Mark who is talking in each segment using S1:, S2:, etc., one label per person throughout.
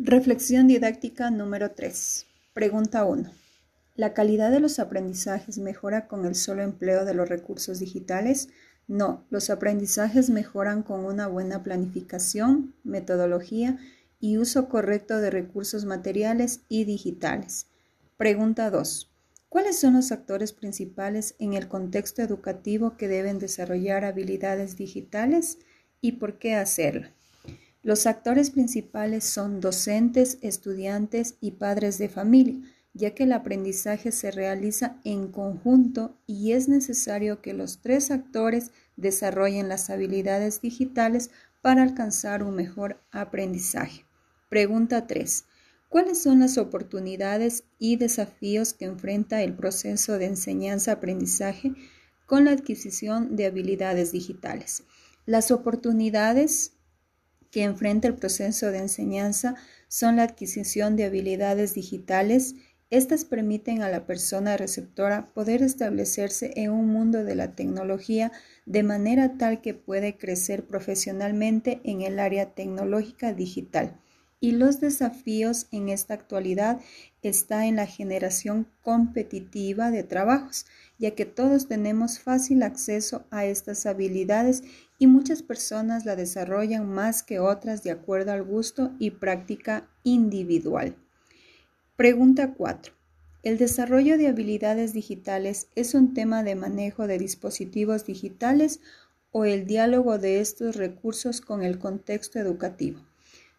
S1: Reflexión didáctica número 3. Pregunta 1. ¿La calidad de los aprendizajes mejora con el solo empleo de los recursos digitales? No, los aprendizajes mejoran con una buena planificación, metodología y uso correcto de recursos materiales y digitales. Pregunta 2. ¿Cuáles son los actores principales en el contexto educativo que deben desarrollar habilidades digitales y por qué hacerlo? Los actores principales son docentes, estudiantes y padres de familia, ya que el aprendizaje se realiza en conjunto y es necesario que los tres actores desarrollen las habilidades digitales para alcanzar un mejor aprendizaje. Pregunta 3. ¿Cuáles son las oportunidades y desafíos que enfrenta el proceso de enseñanza-aprendizaje con la adquisición de habilidades digitales? Las oportunidades que enfrenta el proceso de enseñanza son la adquisición de habilidades digitales. Estas permiten a la persona receptora poder establecerse en un mundo de la tecnología de manera tal que puede crecer profesionalmente en el área tecnológica digital. Y los desafíos en esta actualidad está en la generación competitiva de trabajos, ya que todos tenemos fácil acceso a estas habilidades y muchas personas la desarrollan más que otras de acuerdo al gusto y práctica individual. Pregunta 4. ¿El desarrollo de habilidades digitales es un tema de manejo de dispositivos digitales o el diálogo de estos recursos con el contexto educativo?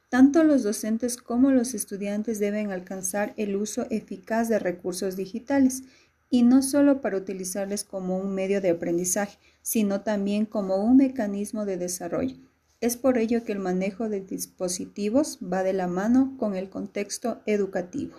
S1: Tanto los docentes como los estudiantes deben alcanzar el uso eficaz de recursos digitales y no solo para utilizarles como un medio de aprendizaje, sino también como un mecanismo de desarrollo. Es por ello que el manejo de dispositivos va de la mano con el contexto educativo.